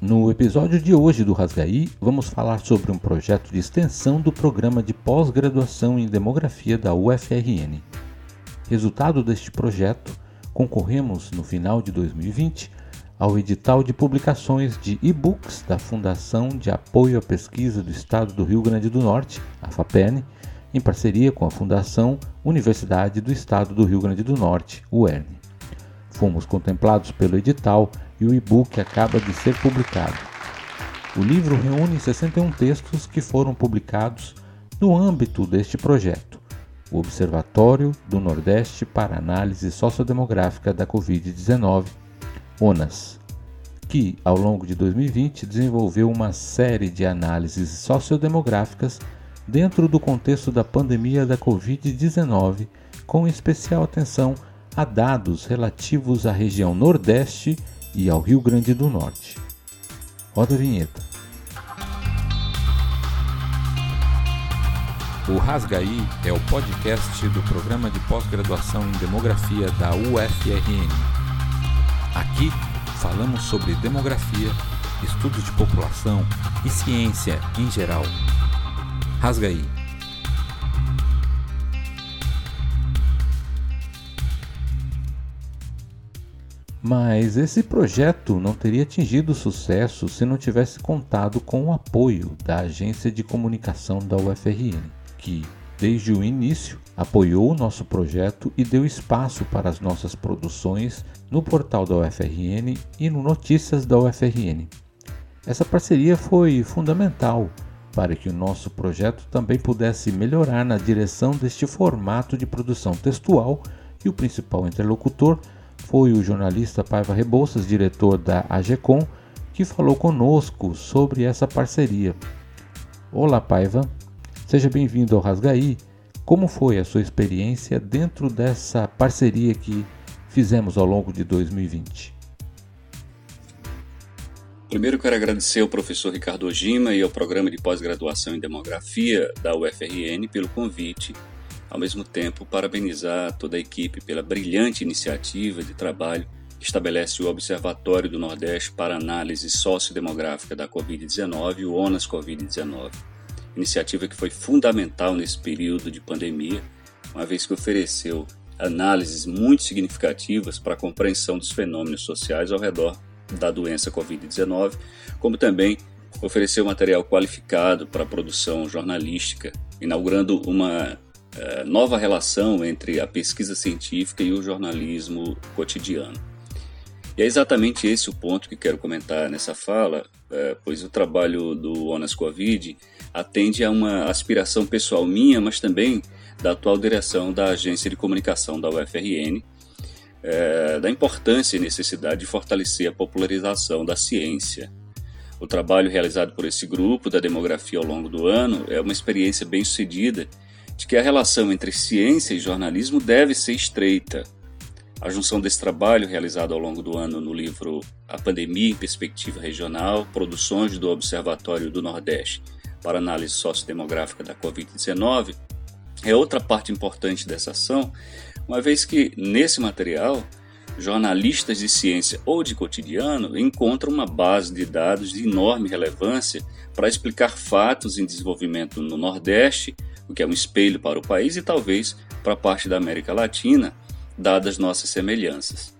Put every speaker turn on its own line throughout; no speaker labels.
No episódio de hoje do Rasgaí, vamos falar sobre um projeto de extensão do programa de pós-graduação em demografia da UFRN. Resultado deste projeto, concorremos no final de 2020 ao edital de publicações de e-books da Fundação de Apoio à Pesquisa do Estado do Rio Grande do Norte, a FAPERN, em parceria com a Fundação Universidade do Estado do Rio Grande do Norte, UERN. Fomos contemplados pelo edital e o e-book acaba de ser publicado. O livro reúne 61 textos que foram publicados no âmbito deste projeto, o Observatório do Nordeste para Análise Sociodemográfica da Covid-19, ONAS, que, ao longo de 2020, desenvolveu uma série de análises sociodemográficas dentro do contexto da pandemia da Covid-19, com especial atenção a dados relativos à região Nordeste e ao Rio Grande do Norte. Roda a vinheta. O Rasgaí é o podcast do programa de pós-graduação em demografia da UFRN. Aqui falamos sobre demografia, estudos de população e ciência em geral. Rasgaí Mas esse projeto não teria atingido sucesso se não tivesse contado com o apoio da agência de comunicação da UFRN, que, desde o início, apoiou o nosso projeto e deu espaço para as nossas produções no portal da UFRN e no Notícias da UFRN. Essa parceria foi fundamental para que o nosso projeto também pudesse melhorar na direção deste formato de produção textual e o principal interlocutor foi o jornalista Paiva Rebouças, diretor da AGECOM, que falou conosco sobre essa parceria. Olá, Paiva. Seja bem-vindo ao Rasgaí. Como foi a sua experiência dentro dessa parceria que fizemos ao longo de 2020?
Primeiro quero agradecer ao professor Ricardo Ojima e ao programa de pós-graduação em demografia da UFRN pelo convite ao mesmo tempo, parabenizar toda a equipe pela brilhante iniciativa de trabalho que estabelece o Observatório do Nordeste para Análise Sociodemográfica da Covid-19, o ONAS Covid-19. Iniciativa que foi fundamental nesse período de pandemia, uma vez que ofereceu análises muito significativas para a compreensão dos fenômenos sociais ao redor da doença Covid-19, como também ofereceu material qualificado para a produção jornalística, inaugurando uma é, nova relação entre a pesquisa científica e o jornalismo cotidiano. E é exatamente esse o ponto que quero comentar nessa fala, é, pois o trabalho do ONAS Covid atende a uma aspiração pessoal minha, mas também da atual direção da Agência de Comunicação da UFRN, é, da importância e necessidade de fortalecer a popularização da ciência. O trabalho realizado por esse grupo da demografia ao longo do ano é uma experiência bem sucedida de que a relação entre ciência e jornalismo deve ser estreita. A junção desse trabalho, realizado ao longo do ano no livro A Pandemia em Perspectiva Regional, Produções do Observatório do Nordeste para Análise Sociodemográfica da Covid-19, é outra parte importante dessa ação, uma vez que, nesse material, jornalistas de ciência ou de cotidiano encontram uma base de dados de enorme relevância para explicar fatos em desenvolvimento no Nordeste o que é um espelho para o país e talvez para parte da América Latina, dadas nossas semelhanças.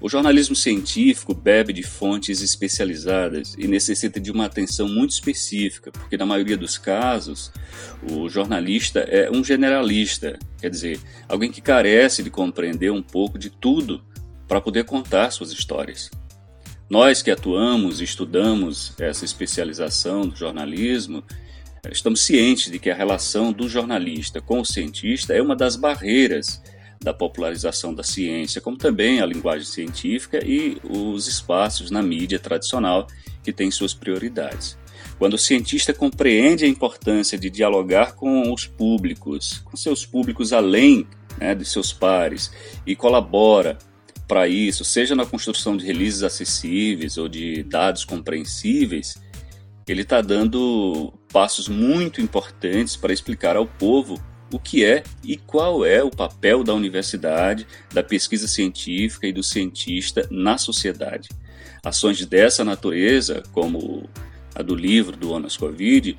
O jornalismo científico bebe de fontes especializadas e necessita de uma atenção muito específica, porque na maioria dos casos o jornalista é um generalista, quer dizer, alguém que carece de compreender um pouco de tudo para poder contar suas histórias. Nós que atuamos e estudamos essa especialização do jornalismo Estamos cientes de que a relação do jornalista com o cientista é uma das barreiras da popularização da ciência, como também a linguagem científica e os espaços na mídia tradicional que têm suas prioridades. Quando o cientista compreende a importância de dialogar com os públicos, com seus públicos além né, de seus pares, e colabora para isso, seja na construção de releases acessíveis ou de dados compreensíveis, ele está dando passos muito importantes para explicar ao povo o que é e qual é o papel da universidade, da pesquisa científica e do cientista na sociedade. Ações dessa natureza, como a do livro do Onas Covid,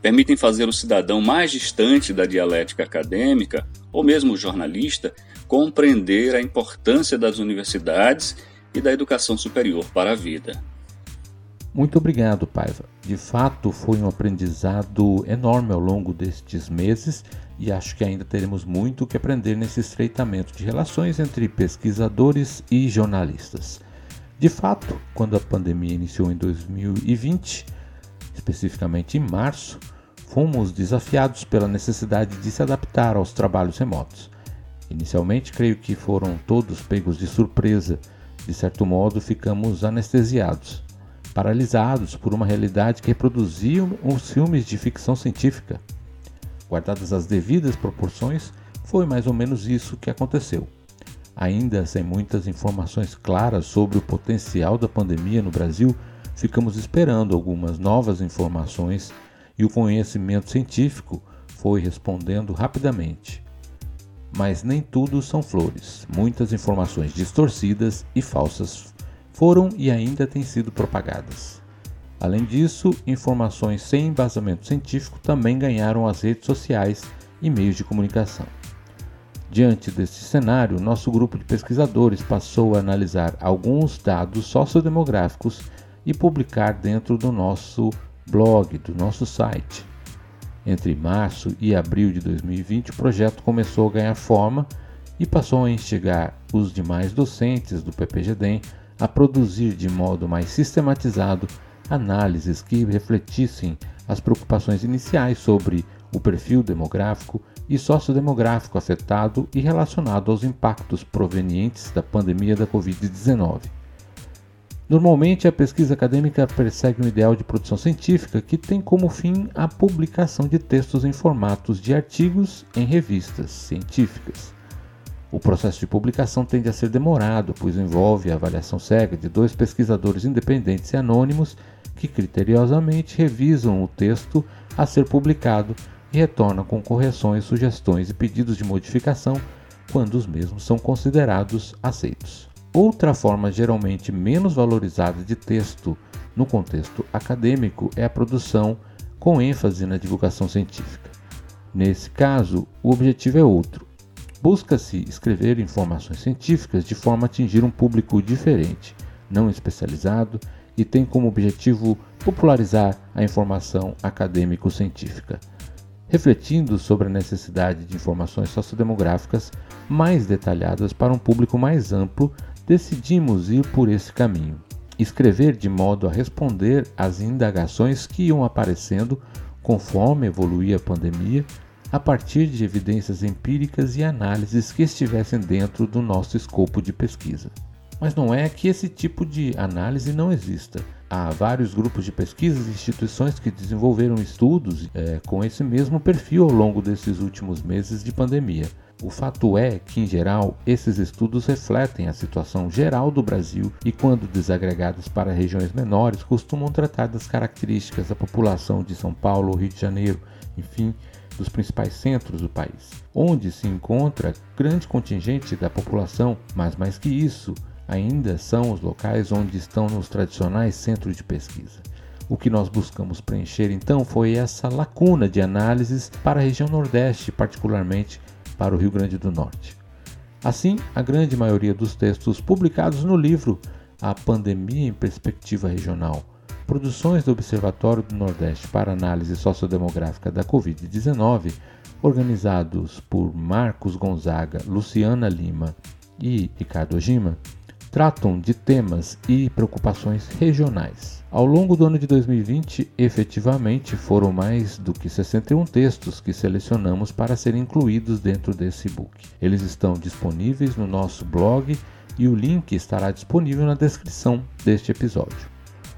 permitem fazer o cidadão mais distante da dialética acadêmica, ou mesmo o jornalista, compreender a importância das universidades e da educação superior para a vida.
Muito obrigado, Paiva. De fato, foi um aprendizado enorme ao longo destes meses e acho que ainda teremos muito que aprender nesse estreitamento de relações entre pesquisadores e jornalistas. De fato, quando a pandemia iniciou em 2020, especificamente em março, fomos desafiados pela necessidade de se adaptar aos trabalhos remotos. Inicialmente, creio que foram todos pegos de surpresa. De certo modo, ficamos anestesiados, paralisados por uma realidade que reproduzia os filmes de ficção científica. Guardadas as devidas proporções, foi mais ou menos isso que aconteceu. Ainda sem muitas informações claras sobre o potencial da pandemia no Brasil, ficamos esperando algumas novas informações e o conhecimento científico foi respondendo rapidamente. Mas nem tudo são flores. Muitas informações distorcidas e falsas foram e ainda têm sido propagadas. Além disso, informações sem embasamento científico também ganharam as redes sociais e meios de comunicação. Diante deste cenário, nosso grupo de pesquisadores passou a analisar alguns dados sociodemográficos e publicar dentro do nosso blog, do nosso site. Entre março e abril de 2020, o projeto começou a ganhar forma e passou a instigar os demais docentes do PPGDEM a produzir de modo mais sistematizado análises que refletissem as preocupações iniciais sobre o perfil demográfico e sociodemográfico afetado e relacionado aos impactos provenientes da pandemia da Covid-19. Normalmente, a pesquisa acadêmica persegue um ideal de produção científica que tem como fim a publicação de textos em formatos de artigos em revistas científicas. O processo de publicação tende a ser demorado, pois envolve a avaliação cega de dois pesquisadores independentes e anônimos que criteriosamente revisam o texto a ser publicado e retornam com correções, sugestões e pedidos de modificação quando os mesmos são considerados aceitos. Outra forma geralmente menos valorizada de texto no contexto acadêmico é a produção com ênfase na divulgação científica. Nesse caso, o objetivo é outro. Busca-se escrever informações científicas de forma a atingir um público diferente, não especializado e tem como objetivo popularizar a informação acadêmico-científica, refletindo sobre a necessidade de informações sociodemográficas mais detalhadas para um público mais amplo decidimos ir por esse caminho. Escrever de modo a responder às indagações que iam aparecendo conforme evoluía a pandemia, a partir de evidências empíricas e análises que estivessem dentro do nosso escopo de pesquisa. Mas não é que esse tipo de análise não exista. Há vários grupos de pesquisas e instituições que desenvolveram estudos é, com esse mesmo perfil ao longo desses últimos meses de pandemia. O fato é que, em geral, esses estudos refletem a situação geral do Brasil e, quando desagregados para regiões menores, costumam tratar das características da população de São Paulo, Rio de Janeiro, enfim, dos principais centros do país, onde se encontra grande contingente da população, mas mais que isso, ainda são os locais onde estão os tradicionais centros de pesquisa. O que nós buscamos preencher então foi essa lacuna de análises para a região Nordeste, particularmente para o Rio Grande do Norte. Assim, a grande maioria dos textos publicados no livro A Pandemia em Perspectiva Regional, produções do Observatório do Nordeste para Análise Sociodemográfica da Covid-19, organizados por Marcos Gonzaga, Luciana Lima e Ricardo Ojima, tratam de temas e preocupações regionais. Ao longo do ano de 2020, efetivamente foram mais do que 61 textos que selecionamos para serem incluídos dentro desse book. Eles estão disponíveis no nosso blog e o link estará disponível na descrição deste episódio.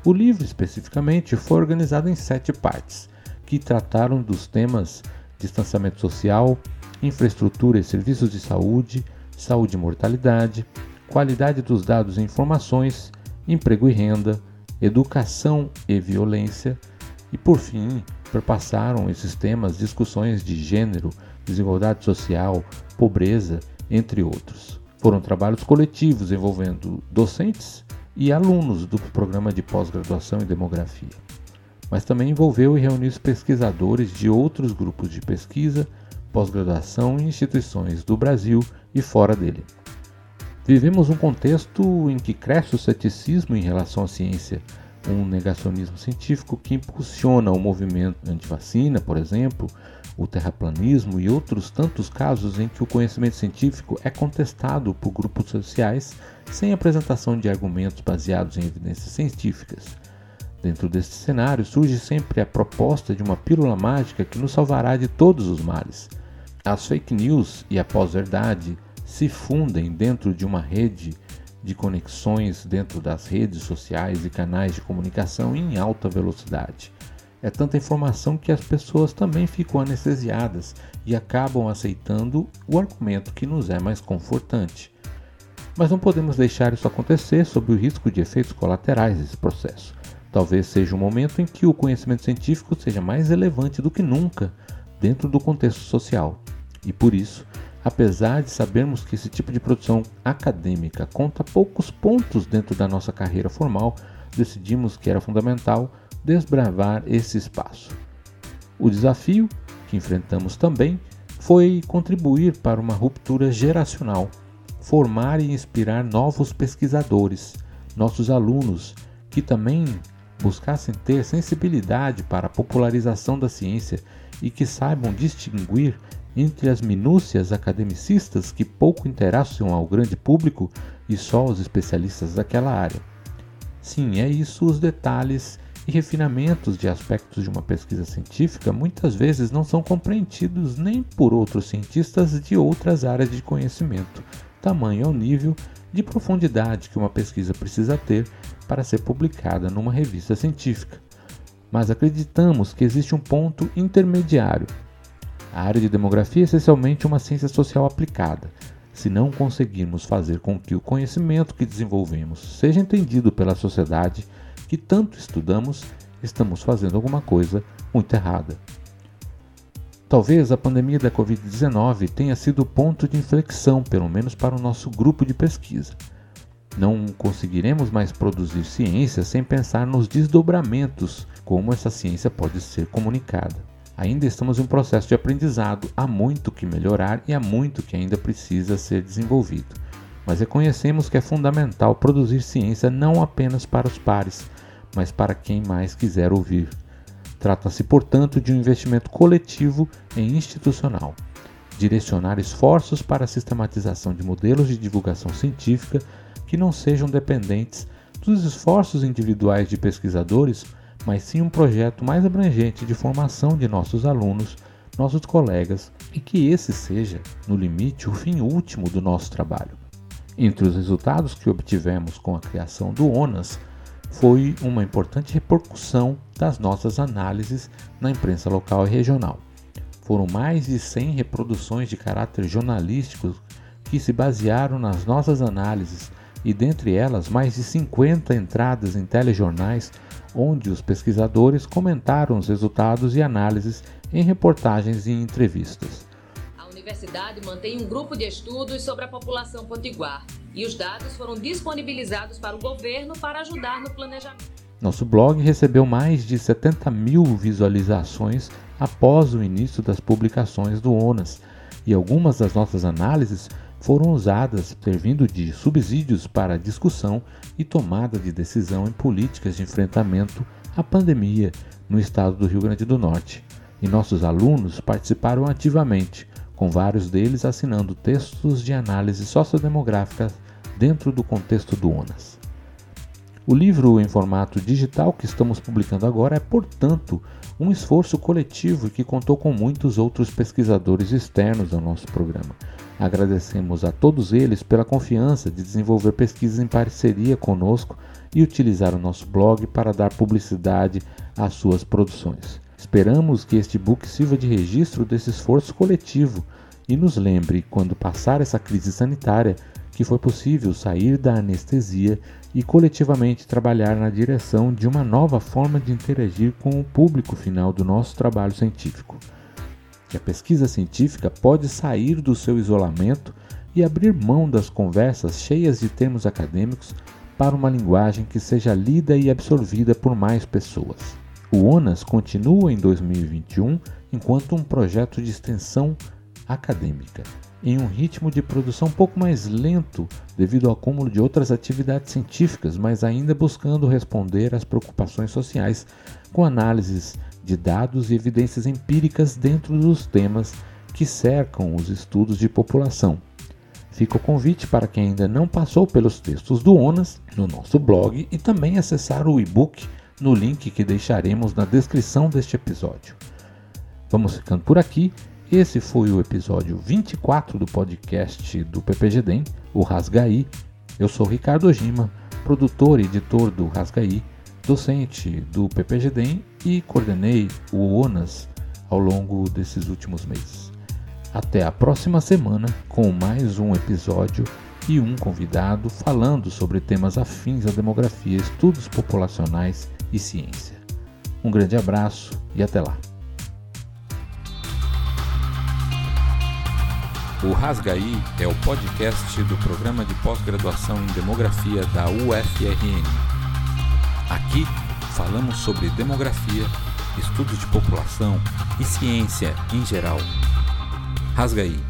O livro, especificamente, foi organizado em sete partes, que trataram dos temas distanciamento social, infraestrutura e serviços de saúde, saúde e mortalidade, qualidade dos dados e informações, emprego e renda, educação e violência, e por fim perpassaram esses temas discussões de gênero, desigualdade social, pobreza, entre outros. Foram trabalhos coletivos envolvendo docentes e alunos do programa de pós-graduação em demografia, mas também envolveu e reuniu pesquisadores de outros grupos de pesquisa, pós-graduação e instituições do Brasil e fora dele. Vivemos um contexto em que cresce o ceticismo em relação à ciência, um negacionismo científico que impulsiona o movimento anti-vacina, por exemplo, o terraplanismo e outros tantos casos em que o conhecimento científico é contestado por grupos sociais sem apresentação de argumentos baseados em evidências científicas. Dentro deste cenário surge sempre a proposta de uma pílula mágica que nos salvará de todos os males. As fake news e a pós-verdade se fundem dentro de uma rede de conexões dentro das redes sociais e canais de comunicação em alta velocidade. É tanta informação que as pessoas também ficam anestesiadas e acabam aceitando o argumento que nos é mais confortante. Mas não podemos deixar isso acontecer sob o risco de efeitos colaterais desse processo. Talvez seja o um momento em que o conhecimento científico seja mais relevante do que nunca dentro do contexto social. E por isso, apesar de sabermos que esse tipo de produção acadêmica conta poucos pontos dentro da nossa carreira formal, decidimos que era fundamental desbravar esse espaço. O desafio que enfrentamos também foi contribuir para uma ruptura geracional, formar e inspirar novos pesquisadores, nossos alunos, que também buscassem ter sensibilidade para a popularização da ciência e que saibam distinguir entre as minúcias academicistas que pouco interessam ao grande público e só aos especialistas daquela área. Sim, é isso os detalhes e refinamentos de aspectos de uma pesquisa científica muitas vezes não são compreendidos nem por outros cientistas de outras áreas de conhecimento. Tamanho é o nível de profundidade que uma pesquisa precisa ter para ser publicada numa revista científica. Mas acreditamos que existe um ponto intermediário. A área de demografia é essencialmente uma ciência social aplicada. Se não conseguirmos fazer com que o conhecimento que desenvolvemos seja entendido pela sociedade, que tanto estudamos, estamos fazendo alguma coisa muito errada. Talvez a pandemia da Covid-19 tenha sido o ponto de inflexão, pelo menos para o nosso grupo de pesquisa. Não conseguiremos mais produzir ciência sem pensar nos desdobramentos, como essa ciência pode ser comunicada. Ainda estamos em um processo de aprendizado, há muito que melhorar e há muito que ainda precisa ser desenvolvido. Mas reconhecemos que é fundamental produzir ciência não apenas para os pares, mas para quem mais quiser ouvir. Trata-se, portanto, de um investimento coletivo e institucional. Direcionar esforços para a sistematização de modelos de divulgação científica que não sejam dependentes dos esforços individuais de pesquisadores, mas sim um projeto mais abrangente de formação de nossos alunos, nossos colegas, e que esse seja, no limite, o fim último do nosso trabalho. Entre os resultados que obtivemos com a criação do ONAS foi uma importante repercussão das nossas análises na imprensa local e regional. Foram mais de 100 reproduções de caráter jornalístico que se basearam nas nossas análises e dentre elas mais de 50 entradas em telejornais onde os pesquisadores comentaram os resultados e análises em reportagens e entrevistas.
A universidade mantém um grupo de estudos sobre a população potiguar e os dados foram disponibilizados para o governo para ajudar no planejamento.
Nosso blog recebeu mais de 70 mil visualizações após o início das publicações do ONAS, e algumas das nossas análises foram usadas servindo de subsídios para discussão e tomada de decisão em políticas de enfrentamento à pandemia no estado do Rio Grande do Norte. E nossos alunos participaram ativamente, com vários deles assinando textos de análise sociodemográfica dentro do contexto do ONAS. O livro em formato digital que estamos publicando agora é, portanto, um esforço coletivo que contou com muitos outros pesquisadores externos ao nosso programa. Agradecemos a todos eles pela confiança de desenvolver pesquisas em parceria conosco e utilizar o nosso blog para dar publicidade às suas produções. Esperamos que este book sirva de registro desse esforço coletivo e nos lembre, quando passar essa crise sanitária, que foi possível sair da anestesia e coletivamente trabalhar na direção de uma nova forma de interagir com o público final do nosso trabalho científico. Que a pesquisa científica pode sair do seu isolamento e abrir mão das conversas cheias de termos acadêmicos para uma linguagem que seja lida e absorvida por mais pessoas. O ONAS continua em 2021 enquanto um projeto de extensão acadêmica, em um ritmo de produção um pouco mais lento devido ao acúmulo de outras atividades científicas, mas ainda buscando responder às preocupações sociais com análises de dados e evidências empíricas dentro dos temas que cercam os estudos de população. Fica o convite para quem ainda não passou pelos textos do ONAS no nosso blog e também acessar o e-book no link que deixaremos na descrição deste episódio. Vamos ficando por aqui. Esse foi o episódio 24 do podcast do PPGDEM, o Rasgaí. Eu sou Ricardo Ojima, produtor e editor do Rasgaí, docente do PPGDEM e coordenei o ONAS ao longo desses últimos meses. Até a próxima semana com mais um episódio e um convidado falando sobre temas afins à demografia, estudos populacionais e ciência. Um grande abraço e até lá. O Rasgaí é o podcast do programa de pós-graduação em demografia da UFRN. Aqui falamos sobre demografia, estudos de população e ciência em geral. Rasgaí